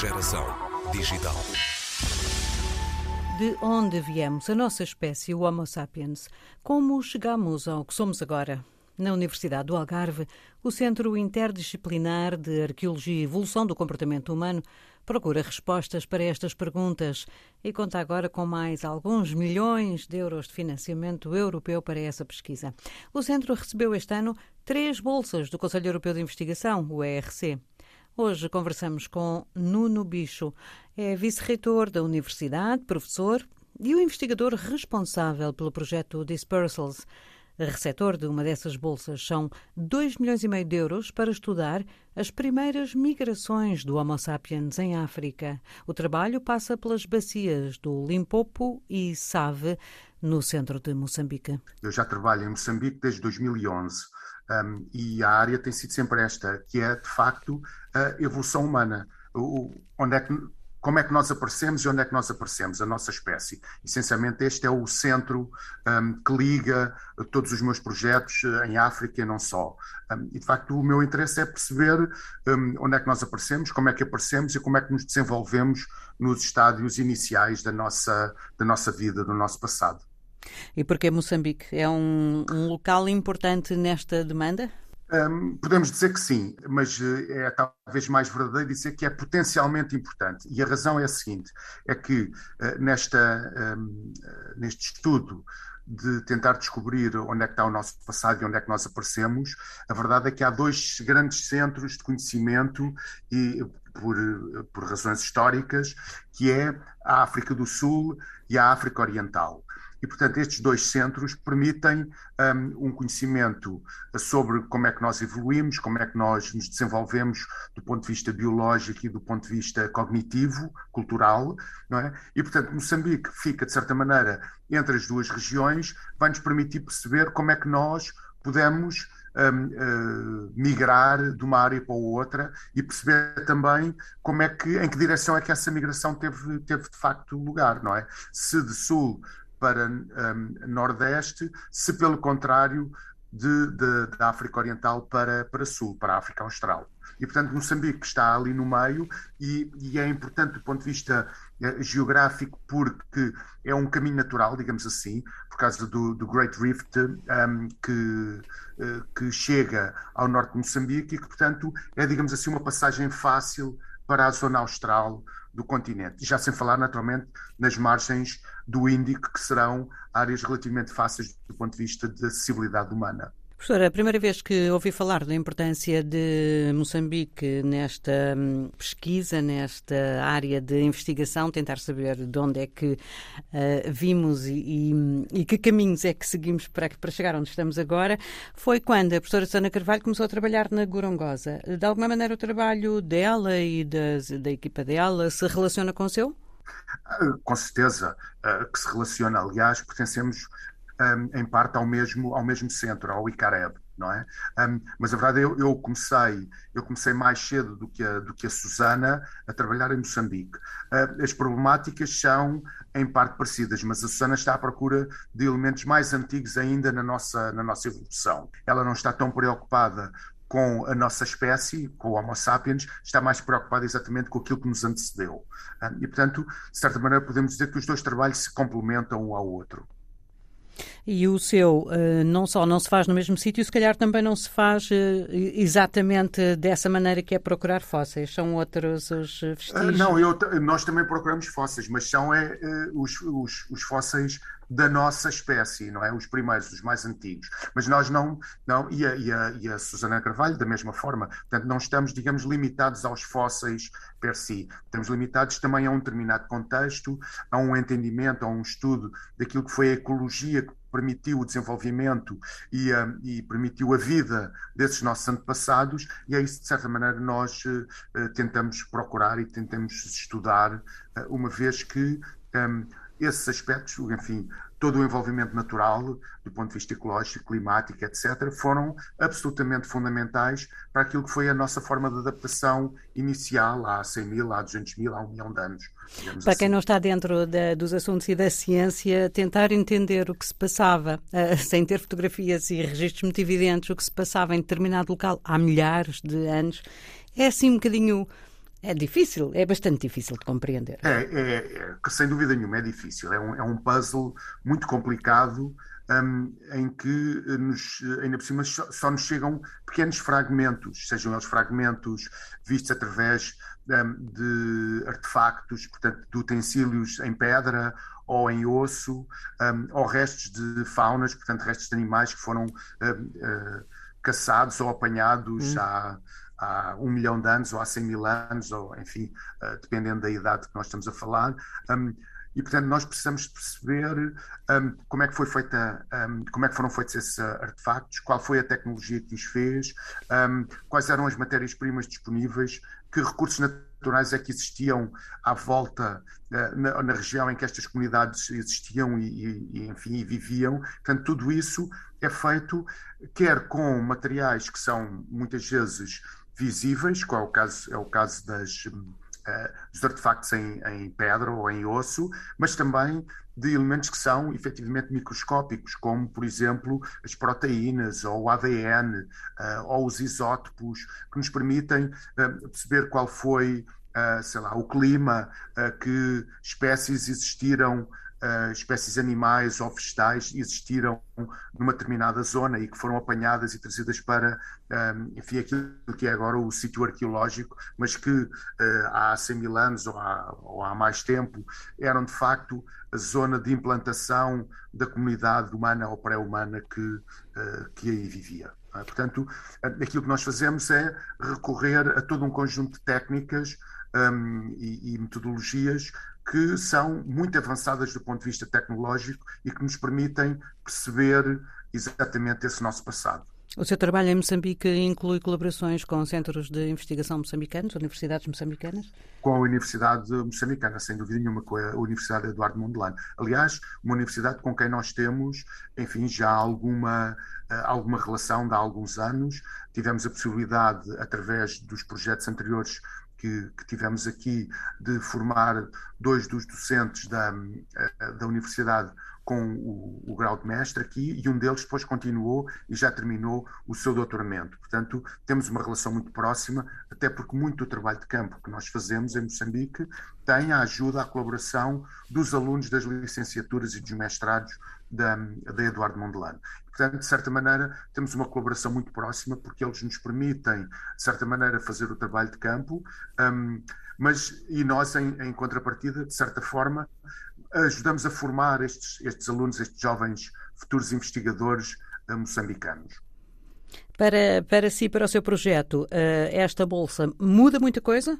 Geração digital. De onde viemos, a nossa espécie, o Homo sapiens? Como chegamos ao que somos agora? Na Universidade do Algarve, o Centro Interdisciplinar de Arqueologia e Evolução do Comportamento Humano procura respostas para estas perguntas e conta agora com mais alguns milhões de euros de financiamento europeu para essa pesquisa. O centro recebeu este ano três bolsas do Conselho Europeu de Investigação, o ERC. Hoje conversamos com Nuno Bicho, é vice-reitor da Universidade, professor e o investigador responsável pelo projeto Dispersals. Receptor de uma dessas bolsas são 2 milhões e meio de euros para estudar as primeiras migrações do Homo sapiens em África. O trabalho passa pelas bacias do Limpopo e Save, no centro de Moçambique. Eu já trabalho em Moçambique desde 2011 um, e a área tem sido sempre esta, que é de facto a evolução humana. O, onde é que como é que nós aparecemos e onde é que nós aparecemos, a nossa espécie. Essencialmente, este é o centro um, que liga todos os meus projetos eh, em África e não só. Um, e, de facto, o meu interesse é perceber um, onde é que nós aparecemos, como é que aparecemos e como é que nos desenvolvemos nos estádios iniciais da nossa, da nossa vida, do nosso passado. E porquê Moçambique? É um, um local importante nesta demanda? Um, podemos dizer que sim, mas eh, é talvez mais verdadeiro dizer que é potencialmente importante. E a razão é a seguinte: é que uh, nesta, um, neste estudo de tentar descobrir onde é que está o nosso passado e onde é que nós aparecemos, a verdade é que há dois grandes centros de conhecimento e por, por razões históricas, que é a África do Sul e a África Oriental. E, portanto, estes dois centros permitem um, um, conhecimento sobre como é que nós evoluímos, como é que nós nos desenvolvemos do ponto de vista biológico e do ponto de vista cognitivo, cultural, não é? E, portanto, Moçambique fica, de certa maneira, entre as duas regiões, vai nos permitir perceber como é que nós podemos um, uh, migrar de uma área para outra e perceber também como é que, em que direção é que essa migração teve, teve de facto lugar, não é? Se de sul para um, Nordeste, se pelo contrário de, de, da África Oriental para, para Sul, para a África Austral. E, portanto, Moçambique está ali no meio e, e é importante do ponto de vista eh, geográfico porque é um caminho natural, digamos assim, por causa do, do Great Rift um, que, uh, que chega ao norte de Moçambique e que, portanto, é, digamos assim, uma passagem fácil para a zona austral do continente. Já sem falar, naturalmente, nas margens do Índico, que serão áreas relativamente fáceis do ponto de vista de acessibilidade humana. Professora, a primeira vez que ouvi falar da importância de Moçambique nesta hum, pesquisa, nesta área de investigação, tentar saber de onde é que uh, vimos e, e, e, que caminhos é que seguimos para, para chegar onde estamos agora, foi quando a professora Sana Carvalho começou a trabalhar na Gorongosa. De alguma maneira o trabalho dela e das, da equipa dela se relaciona com o seu? Ah, com certeza uh, que se relaciona. Aliás, pertencemos um, em parte ao mesmo, ao mesmo centro, ao ICAREB, não é? Um, mas a verdade eu, eu, comecei eu comecei mais cedo do que a, do que a Susana a trabalhar em Moçambique. Uh, as problemáticas são em parte parecidas, mas a Susana está à procura de elementos mais antigos ainda na nossa, na nossa evolução. Ela não está tão preocupada com a nossa espécie, com o Homo sapiens, está mais preocupada exatamente com aquilo que nos antecedeu. E, portanto, de certa maneira, podemos dizer que os dois trabalhos se complementam um ao outro. E o seu uh, não só não se faz no mesmo sítio, se calhar também não se faz uh, exatamente dessa maneira que é procurar fósseis. São outros os vestígios? Uh, não, eu, nós também procuramos fósseis, mas são é, os, os, os fósseis da nossa espécie, não é? Os primeiros, os mais antigos. Mas nós não, não e, a, e, a, e a Susana Carvalho, da mesma forma. Portanto, não estamos, digamos, limitados aos fósseis per si. Estamos limitados também a um determinado contexto, a um entendimento, a um estudo daquilo que foi a ecologia que permitiu o desenvolvimento e, uh, e, permitiu a vida desses nossos antepassados, e é isso, de certa maneira, nós uh, tentamos procurar e tentamos estudar, uh, uma vez que um, esses aspectos, enfim, todo o envolvimento natural, do ponto de vista ecológico, climático, etc., foram absolutamente fundamentais para aquilo que foi a nossa forma de adaptação inicial há 100 mil, há 200 mil, há um milhão de anos. Para assim. quem não está dentro da, dos assuntos e da ciência, tentar entender o que se passava, uh, sem ter fotografias e registros muito evidentes, o que se passava em determinado local há milhares de anos, é assim um bocadinho É difícil, é bastante difícil de compreender. É, é, é sem dúvida nenhuma, é difícil. É um, é um puzzle muito complicado um, em que eh, nos, eh, ainda por cima só, só, nos chegam pequenos fragmentos, sejam eles fragmentos vistos através um, de artefactos, portanto, de utensílios em pedra ou em osso, um, ou restos de faunas, portanto, restos de animais que foram uh, caçados ou apanhados hum. há, há um milhão de anos ou há cem mil anos, ou enfim, uh, dependendo da idade que nós estamos a falar. Um, e portanto nós precisamos perceber um, como é que foi feita, um, como é que foram feitos esses artefactos, qual foi a tecnologia que os fez, um, quais eram as matérias-primas disponíveis, que recursos naturais é que existiam à volta uh, na, na, região em que estas comunidades existiam e, e, enfim e viviam. Portanto, tudo isso é feito quer com materiais que são muitas vezes visíveis, qual é o caso, é o caso das uh, dos artefactos em, em, pedra ou em osso, mas também de elementos que são efetivamente microscópicos, como, por exemplo, as proteínas ou o ADN eh, ou os isótopos, que nos permitem uh, perceber qual foi, sei lá, o clima, que espécies existiram uh, espécies animais ou vegetais existiram numa determinada zona e que foram apanhadas e trazidas para, um, eh, enfim, aquilo que é agora o sítio arqueológico, mas que uh, há 100 mil anos ou há, ou há mais tempo eram de facto a zona de implantação da comunidade humana ou pré-humana que, uh, que aí vivia. Portanto, aquilo que nós fazemos é recorrer a todo um conjunto de técnicas um, e, e, metodologias que são muito avançadas do ponto de vista tecnológico e que nos permitem perceber exatamente esse nosso passado. O seu trabalho em Moçambique inclui colaborações com centros de investigação moçambicanos, universidades moçambicanas? Com a Universidade Moçambicana, sem dúvida nenhuma, com a Universidade Eduardo Mondlane. Aliás, uma universidade com quem nós temos, enfim, já alguma, eh, alguma relação de há alguns anos. Tivemos a possibilidade, através dos projetos anteriores que, que, tivemos aqui de formar dois dos docentes da, eh, da universidade com o, o, grau de mestre aqui e um deles depois continuou e já terminou o seu doutoramento. Portanto, temos uma relação muito próxima, até porque muito do trabalho de campo que nós fazemos em Moçambique tem a ajuda, a colaboração dos alunos das licenciaturas e dos mestrados da, da Eduardo Mondelano. Portanto, de certa maneira, temos uma colaboração muito próxima, porque eles nos permitem, de certa maneira, fazer o trabalho de campo, um, mas e nós, em, em, contrapartida, de certa forma, ajudamos a formar estes, estes alunos, estes jovens futuros investigadores uh, moçambicanos. Para, para si, para o seu projeto, uh, esta bolsa muda muita coisa?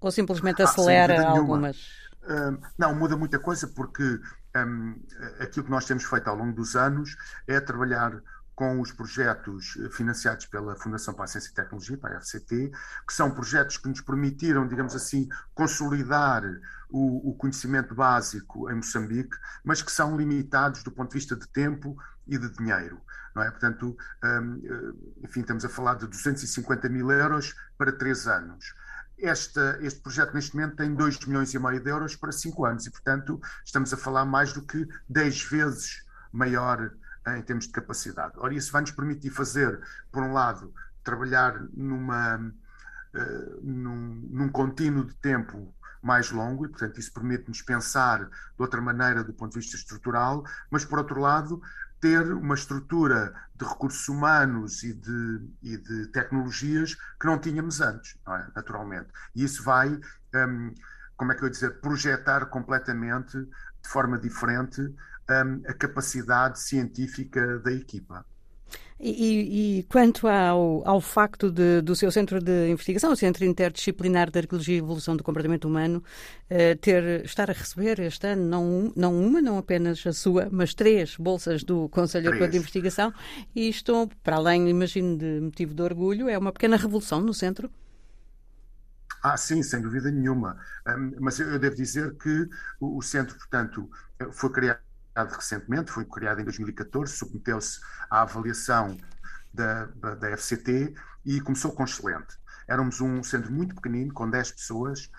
Ou simplesmente ah, acelera ah, algumas? Uh, não, muda muita coisa porque um, aquilo que nós temos feito ao longo dos anos é trabalhar com os projetos financiados pela Fundação para a Ciência e Tecnologia, para a FCT, que são projetos que nos permitiram, digamos assim, consolidar o, o, conhecimento básico em Moçambique, mas que são limitados do ponto de vista de tempo e de dinheiro. Não é? Portanto, um, enfim, estamos a falar de 250 mil euros para três anos. Este projeto, neste momento, tem 2 milhões e meio de euros para 5 anos e, portanto, estamos a falar mais do que 10 vezes maior eh, em termos de capacidade. Ora, isso vai nos permitir fazer, por um lado, trabalhar numa, uh, num, num contínuo de tempo mais longo e, portanto, isso permite-nos pensar de outra maneira do ponto de vista estrutural, mas, por outro lado, ter uma estrutura de recursos humanos e de, e de tecnologias que não tínhamos antes, não é? naturalmente. E isso vai, um, como é que eu ia dizer, projetar completamente, de forma diferente, um, a capacidade científica da equipa. E, e, quanto ao, ao facto de, do seu centro de investigação, o Centro Interdisciplinar de Arqueologia e Evolução do Comportamento Humano, eh, ter, estar a receber este ano não, não uma, não apenas a sua, mas três bolsas do Conselho Europeu de Investigação, e estou, para além, imagino, de motivo de orgulho, é uma pequena revolução no centro? Ah, sim, sem dúvida nenhuma. Um, mas eu devo dizer que o, o centro, portanto, foi criado recentemente, foi criado em 2014, submeteu-se à avaliação da, da FCT e começou com excelente. Éramos um centro muito pequenino, com 10 pessoas,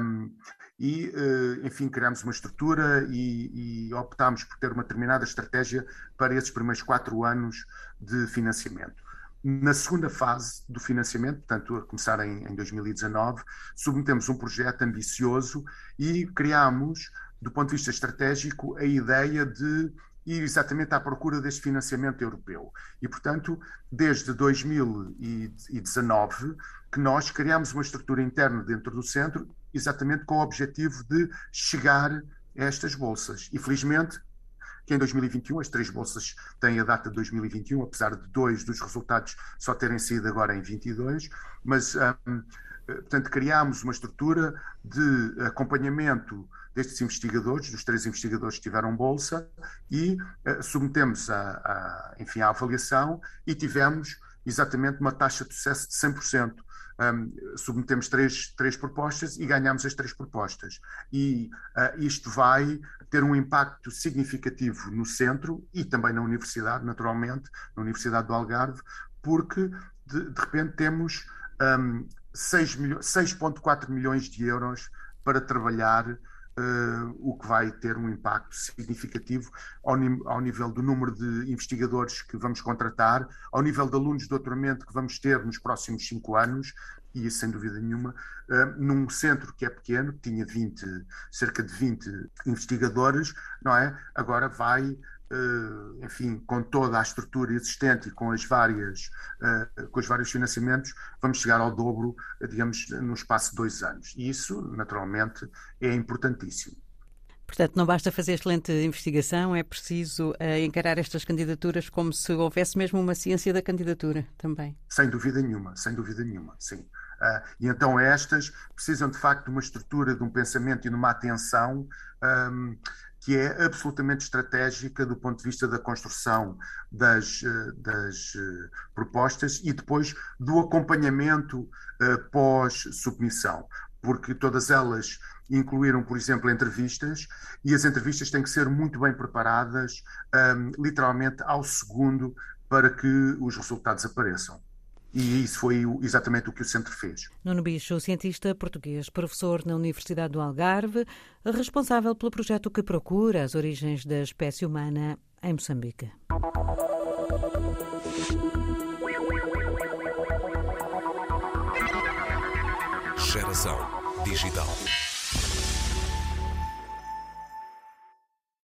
um, e, uh, enfim, criámos uma estrutura e, e, optámos por ter uma determinada estratégia para esses primeiros quatro anos de financiamento. Na segunda fase do financiamento, portanto, a começar em, em 2019, submetemos um projeto ambicioso e criámos, do ponto de vista estratégico, a ideia de ir exatamente à procura deste financiamento europeu. E, portanto, desde 2019 que nós criámos uma estrutura interna dentro do centro, exatamente com o objetivo de chegar a estas bolsas. E, felizmente, que em 2021 as três bolsas têm a data de 2021, apesar de dois dos resultados só terem sido agora em 22, mas, um, portanto, criámos uma estrutura de acompanhamento destes investigadores, dos três investigadores que tiveram bolsa, e uh, submetemos a, a, enfim, à avaliação e tivemos exatamente uma taxa de sucesso de 100%. Um, submetemos três, três propostas e ganhamos as três propostas. E uh, isto vai ter um impacto significativo no centro e também na universidade, naturalmente, na Universidade do Algarve, porque de, de repente temos um, 6,4 milhões de euros para trabalhar Uh, o que vai ter um impacto significativo ao, ao, nível do número de investigadores que vamos contratar, ao nível de alunos de doutoramento que vamos ter nos próximos cinco anos, e isso sem dúvida nenhuma, uh, num centro que é pequeno, que tinha 20, cerca de 20 investigadores, não é? Agora vai enfim, com toda a estrutura existente e com as várias, uh, com os vários financiamentos, vamos chegar ao dobro, digamos, no espaço de dois anos. E isso, naturalmente, é importantíssimo. Portanto, não basta fazer excelente investigação, é preciso uh, encarar estas candidaturas como se houvesse mesmo uma ciência da candidatura também. Sem dúvida nenhuma, sem dúvida nenhuma, sim. Uh, e então estas precisam de facto de uma estrutura, de um pensamento e de uma atenção um, que é absolutamente estratégica do ponto de vista da construção das, eh, das eh, propostas e depois do acompanhamento uh, pós-submissão, porque todas elas incluíram, por exemplo, entrevistas e as entrevistas têm que ser muito bem preparadas, literalmente ao segundo, para que os resultados apareçam. E isso foi exatamente o que o centro fez. Nuno Bicho, cientista português, professor na Universidade do Algarve, responsável pelo projeto que procura as origens da espécie humana em Moçambique. Geração Digital.